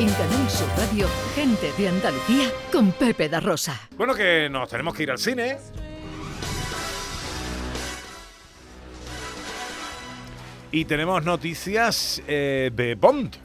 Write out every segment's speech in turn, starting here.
En Canal Sur Radio, gente de Andalucía con Pepe da Rosa. Bueno, que nos tenemos que ir al cine. Y tenemos noticias eh, de Bond.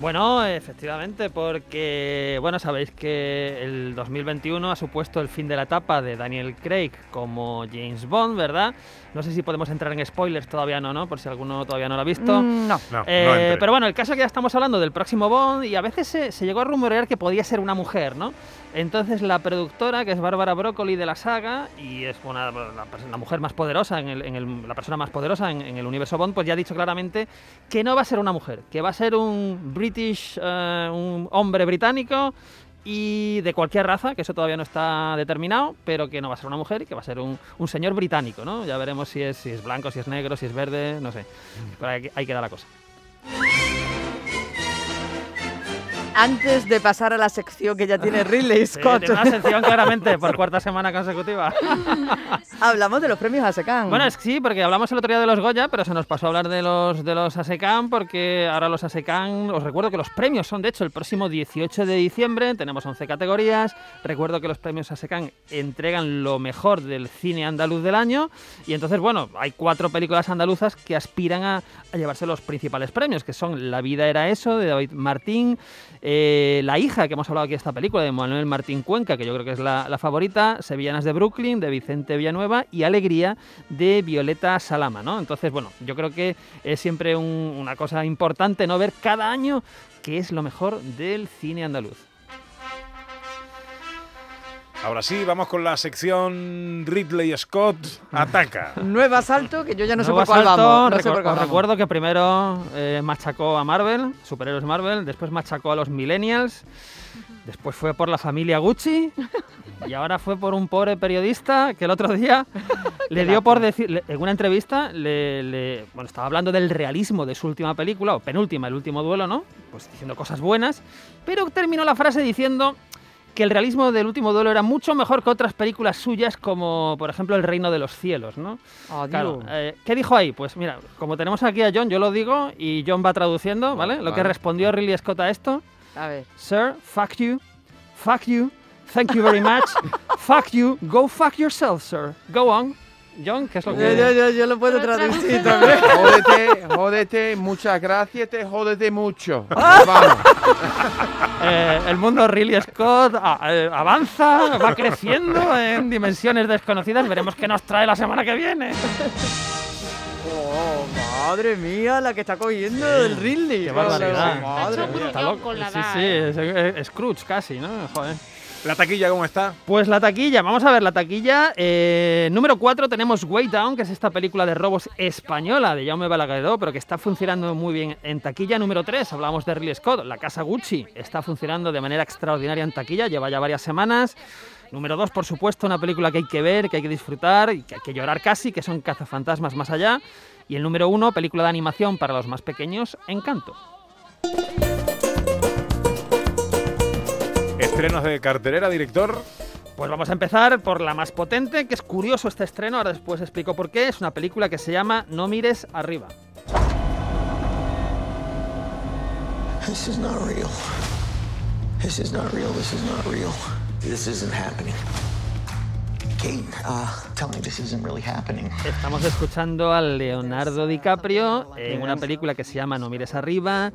Bueno, efectivamente, porque, bueno, sabéis que el 2021 ha supuesto el fin de la etapa de Daniel Craig como James Bond, ¿verdad? No sé si podemos entrar en spoilers, todavía no, ¿no? Por si alguno todavía no lo ha visto. Mm, no. No, no Eh, entre. pero bueno, el caso es que ya estamos hablando del próximo Bond y a veces se, se llegó a rumorear que podía ser una mujer, ¿no? Entonces la productora, que es Bárbara Broccoli de la saga y es una, la, la mujer más poderosa, en el- en el- la persona más poderosa en, en el universo Bond, pues ya ha dicho claramente que no va a ser una mujer, que va a ser un British, eh, un hombre británico y de cualquier raza, que eso todavía no está determinado, pero que no va a ser una mujer y que va a ser un, señor británico, ¿no? Ya veremos si es, si es blanco, si es negro, si es verde, no sé. Pero ahí, ahí queda la cosa. Antes de pasar a la sección que ya tiene Ridley Sí, Scott, tiene una sección claramente por cuarta semana consecutiva. hablamos de los premios ASECAN. Bueno, es que sí, porque hablamos el otro día de los Goya, pero se nos pasó a hablar de los, de los ASECAN, porque ahora los ASECAN, os recuerdo que los premios son de hecho el próximo 18 de diciembre, tenemos 11 categorías, recuerdo que los premios ASECAN entregan lo mejor del cine andaluz del año, y entonces, bueno, hay cuatro películas andaluzas que aspiran a, a llevarse los principales premios, que son La vida era eso, de David Martín, eh, La hija, que hemos hablado aquí de esta película, de Manuel Martín Cuenca, que yo creo que es la, favorita, Sevillanas de Brooklyn, de Vicente Villanueva, y Alegría, de Violeta Salama, ¿no? Entonces, bueno, yo creo que es siempre un- una cosa importante, ¿no? Ver cada año qué es lo mejor del cine andaluz. Ahora sí, vamos con la sección Ridley Scott Ataca. Nuevo asalto, que yo ya no sé por cuál asalto, vamos. No sé recu- por cuál os vamos. recuerdo que primero eh, machacó a Marvel, superhéroes Marvel, después machacó a los Millennials, después fue por la familia Gucci y ahora fue por un pobre periodista que el otro día le dio por decir, en una entrevista, le, le- bueno, estaba hablando del realismo de su última película, o penúltima, el último duelo, ¿no? Pues diciendo cosas buenas, pero terminó la frase diciendo que el realismo del último duelo era mucho mejor que otras películas suyas como por ejemplo El Reino de los Cielos, ¿no? Adiós. Claro, eh, ¿qué dijo ahí? Pues mira, como tenemos aquí a John, yo lo digo y John va traduciendo, ¿vale? Lo que respondió Ridley Scott a esto. A ver. Sir, fuck you, fuck you, thank you very much, fuck you, go fuck yourself, sir. Go on. John, ¿qué es lo que...? yo, yo, yo lo puedo traducir también. Jódete, jódete, muchas gracias, te jódete mucho. Vamos. Eh, el mundo Ridley Scott a- eh, avanza, va creciendo en dimensiones desconocidas. Veremos qué nos trae la semana que viene. Oh, madre mía, la que está cogiendo el Ridley. Qué barbaridad. Madre Está mía. hecho Está Gruñón loco. con la Sí, sí, ¿eh? es, es Scrooge casi, ¿no? Joder. ¿La taquilla cómo está? Pues la taquilla, vamos a ver la taquilla. Eh, número 4 tenemos Way Down, que es esta película de robos española de Jaume Balagueró, pero que está funcionando muy bien en taquilla. Número 3, hablamos de Ridley Scott, La Casa Gucci, está funcionando de manera extraordinaria en taquilla, lleva ya varias semanas. Número 2, por supuesto, una película que hay que ver, que hay que disfrutar y que hay que llorar casi, que son Cazafantasmas más allá. Y el número 1, película de animación para los más pequeños, Encanto. Estrenos de cartelera, director. Pues vamos a empezar por la más potente, que es curioso este estreno, ahora después explico por qué. Es una película que se llama No mires arriba. This is not real. This is not real. This is not real. This isn't happening. Estamos escuchando a Leonardo DiCaprio en una película que se llama No mires arriba,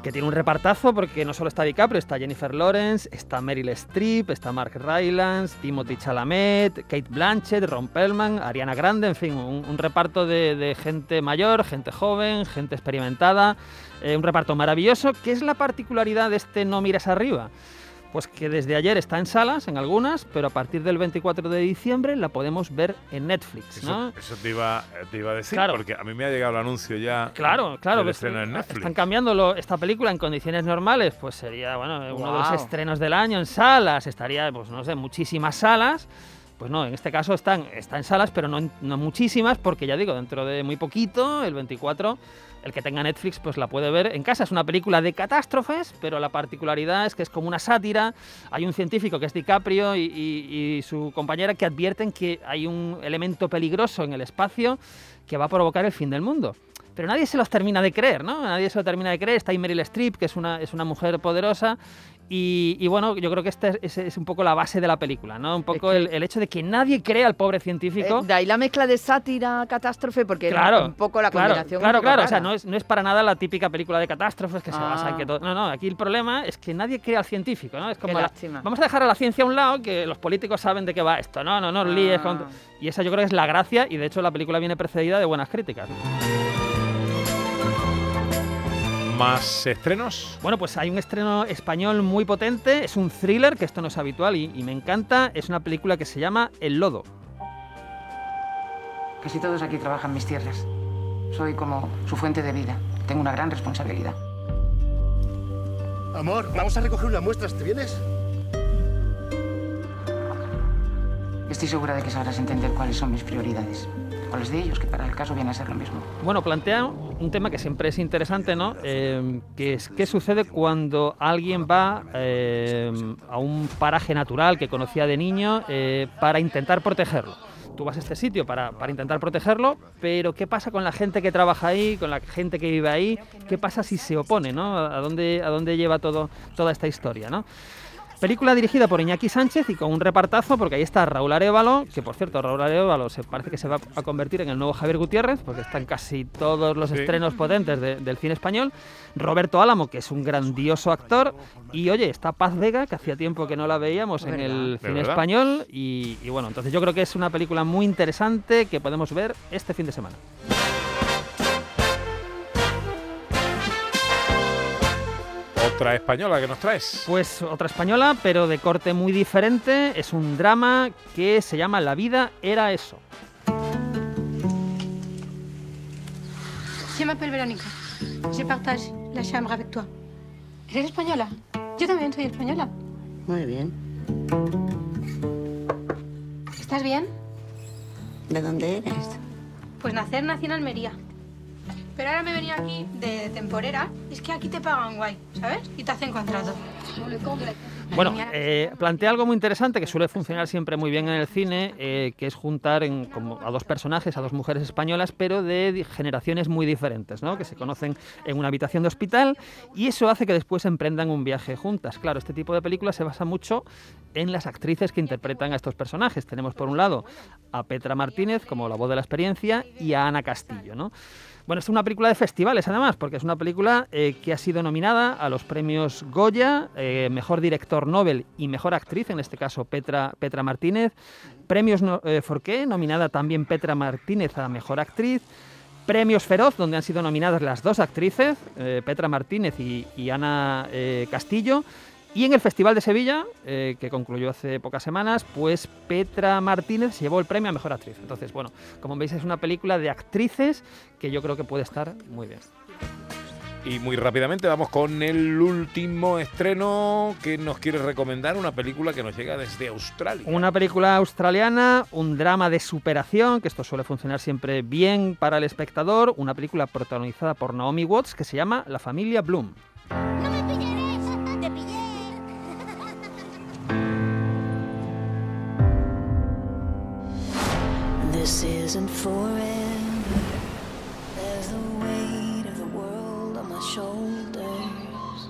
que tiene un repartazo porque no solo está DiCaprio, está Jennifer Lawrence, está Meryl Streep, está Mark Rylance, Timothy Chalamet, Kate Blanchett, Ron Perlman, Ariana Grande, en fin, un, reparto de, gente mayor, gente joven, gente experimentada, eh, un reparto maravilloso. ¿Qué es la particularidad de este No mires arriba? Pues que desde ayer está en salas, en algunas, pero a partir del 24 de diciembre la podemos ver en Netflix, Eso, ¿no? eso te, iba, te iba a decir, Claro. porque a mí me ha llegado el anuncio ya. Claro, claro. del estreno en Netflix. Están cambiando esta película en condiciones normales, pues sería bueno uno de los estrenos del año en salas, estaría, pues no sé, muchísimas salas. Pues no, en este caso están, está en salas, pero no, no muchísimas, porque ya digo, dentro de muy poquito, el 24, el que tenga Netflix pues la puede ver en casa. Es una película de catástrofes, pero la particularidad es que es como una sátira. Hay un científico que es DiCaprio y su compañera que advierten que hay un elemento peligroso en el espacio que va a provocar el fin del mundo. Pero nadie se los termina de creer, ¿no? Nadie se lo termina de creer. Está ahí Meryl Streep, que es una, es una mujer poderosa, y, y bueno, yo creo que esta es, es- es un poco la base de la película, ¿no? Un poco que- el, el hecho de que nadie cree al pobre científico. Eh, de ahí la mezcla de sátira, catástrofe, porque era Claro, un poco la claro, combinación. Claro, poco claro, o sea, no es, no es para nada la típica película de catástrofes que se Ah. basa en que todo. No, no, aquí el problema es que nadie cree al científico, ¿no? Es como Qué la- lástima. vamos a dejar a la ciencia a un lado, que los políticos saben de qué va esto, no, no, no, os líes con- Ah. Y esa yo creo que es la gracia, y de hecho la película viene precedida de buenas críticas. ¿Más estrenos? Bueno, pues hay un estreno español muy potente, es un thriller, que esto no es habitual y, y me encanta, es una película que se llama El Lodo. Casi todos aquí trabajan mis tierras. Soy como su fuente de vida. Tengo una gran responsabilidad. Amor, vamos a recoger unas muestras, ¿te vienes? Estoy segura de que sabrás entender cuáles son mis prioridades. Cuáles de ellos, que para el caso viene a ser lo mismo. Bueno, plantea un tema que siempre es interesante, ¿no? Eh, que es qué sucede cuando alguien va eh, a un paraje natural que conocía de niño eh, para intentar protegerlo. Tú vas a este sitio para, para intentar protegerlo, pero ¿qué pasa con la gente que trabaja ahí, con la gente que vive ahí? ¿Qué pasa si se opone. ¿A dónde, a dónde lleva todo, toda esta historia, ¿no? Película dirigida por Iñaki Sánchez y con un repartazo, porque ahí está Raúl Arevalo, que por cierto, Raúl Arevalo se parece que se va a convertir en el nuevo Javier Gutiérrez, porque están casi todos los Sí. estrenos potentes de- del cine español. Roberto Álamo, que es un grandioso actor. Y oye, está Paz Vega, que hacía tiempo que no la veíamos en el ¿De cine español. Y, y bueno, entonces yo creo que es una película muy interesante que podemos ver este fin de semana. Otra española que nos traes. Pues otra española, pero de corte muy diferente. Es un drama que se llama La vida era eso. Je m'appelle Verónica. Je partage la chambre avec toi. ¿Eres española? Yo también soy española. Muy bien. ¿Estás bien? ¿De dónde eres? Pues nacer nací en Almería. Pero ahora me venía aquí de temporera. y Es que aquí te pagan guay, ¿sabes? Y te hacen contrato. Bueno, eh, plantea algo muy interesante que suele funcionar siempre muy bien en el cine, eh, que es juntar en- como a dos personajes, a dos mujeres españolas, pero de generaciones muy diferentes, ¿no? que se conocen en una habitación de hospital y eso hace que después emprendan un viaje juntas. Claro, este tipo de películas se basa mucho en las actrices que interpretan a estos personajes. Tenemos por un lado a Petra Martínez como la voz de la experiencia y a Ana Castillo. ¿no? Bueno, es una película de festivales además, porque es una película eh, que ha sido nominada a los premios Goya, eh, Mejor Director Nobel y Mejor Actriz, en este caso Petra, Petra Martínez. Premios no, eh, Forqué, nominada también Petra Martínez a Mejor Actriz. Premios Feroz, donde han sido nominadas las dos actrices, eh, Petra Martínez y, Ana eh, Castillo. Y en el Festival de Sevilla, eh, que concluyó hace pocas semanas, pues Petra Martínez se llevó el premio a Mejor Actriz. Entonces, bueno, como veis es una película de actrices que yo creo que puede estar muy bien. Y muy rápidamente vamos con el último estreno que nos quieres recomendar, una película que nos llega desde Australia. Una película australiana, un drama de superación, que esto suele funcionar siempre bien para el espectador, una película protagonizada por Naomi Watts que se llama La familia Bloom. Isn't forever. There's the weight of the world on my shoulders.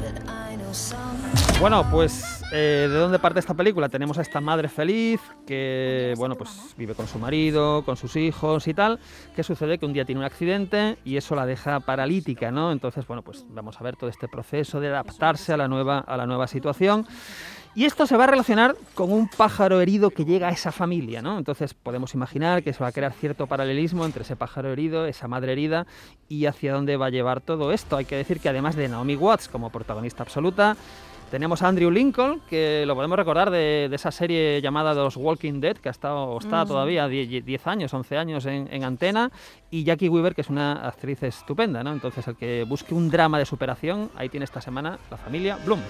But I know some. Bueno, pues eh, ¿de dónde parte esta película? Tenemos a esta madre feliz que, bueno, pues vive con su marido, con sus hijos y tal. ¿Qué sucede? Que un día tiene un accidente y eso la deja paralítica, ¿no? Entonces, bueno, pues vamos a ver todo este proceso de adaptarse a la nueva, a la nueva situación. Y esto se va a relacionar con un pájaro herido que llega a esa familia, ¿no? Entonces podemos imaginar que se va a crear cierto paralelismo entre ese pájaro herido, esa madre herida y hacia dónde va a llevar todo esto. Hay que decir que además de Naomi Watts como protagonista absoluta, tenemos a Andrew Lincoln, que lo podemos recordar de, de esa serie llamada Los Walking Dead, que ha estado, o está Mm. todavía 10 10 años, 11 años en, en antena, y Jackie Weaver, que es una actriz estupenda, ¿no? Entonces, el que busque un drama de superación, ahí tiene esta semana la familia Bloom.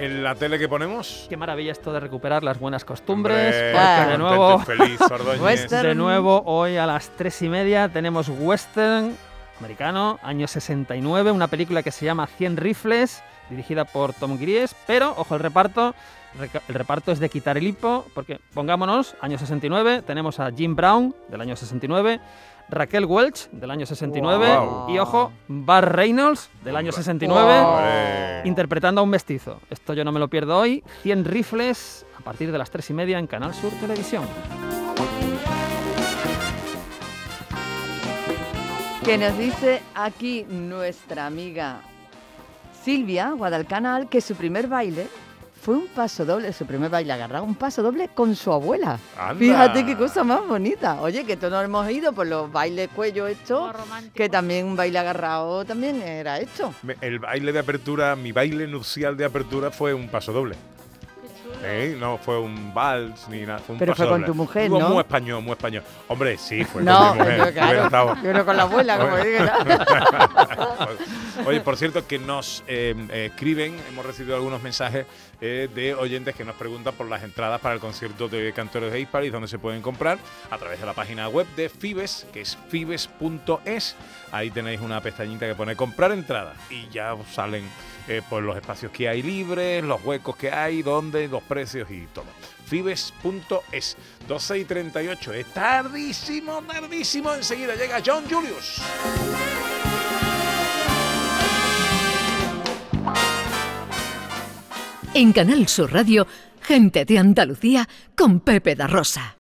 En la tele que ponemos. Qué maravilla esto de recuperar las buenas costumbres, Hombre, porque Ah. de nuevo, feliz, de nuevo hoy a las tres y media tenemos western americano, año 69, una película que se llama 100 rifles, dirigida por Tom Gries, pero, ojo, el reparto, el reparto es de quitar el hipo, porque pongámonos, año 69, tenemos a Jim Brown, del año 69, Raquel Welch, del año 69, Wow. y, ojo, Bar Reynolds, del año 69, Hombre. interpretando a un mestizo. Esto yo no me lo pierdo hoy, 100 rifles, a partir de las 3 y media en Canal Sur Televisión. Que nos dice aquí nuestra amiga Silvia Guadalcanal que su primer baile fue un paso doble, su primer baile agarrado, un paso doble con su abuela. Anda. Fíjate qué cosa más bonita. Oye, que todos nos hemos ido por los bailes cuello hechos, que también un baile agarrado también era hecho. El baile de apertura, mi baile nupcial de apertura fue un paso doble. ¿Eh? No fue un vals ni nada. Fue un Pero fue con tu mujer, ¿no? Muy español, muy español. Hombre, sí, fue No, con mi mujer. pero claro, Hubiera estado- pero con la abuela, como. Oye, por cierto, que nos eh, escriben, hemos recibido algunos mensajes eh, de oyentes que nos preguntan por las entradas para el concierto de Cantores de Hispalis, donde se pueden comprar a través de la página web de Fibes, que es fibes.es. Ahí tenéis una pestañita que pone comprar entradas y ya os salen eh, pues los espacios que hay libres, los huecos que hay, dónde, los precios y todo. Fibes.es 12 y 38. Es tardísimo, tardísimo. Enseguida llega John Julius. En Canal Sur Radio, gente de Andalucía con Pepe da Rosa.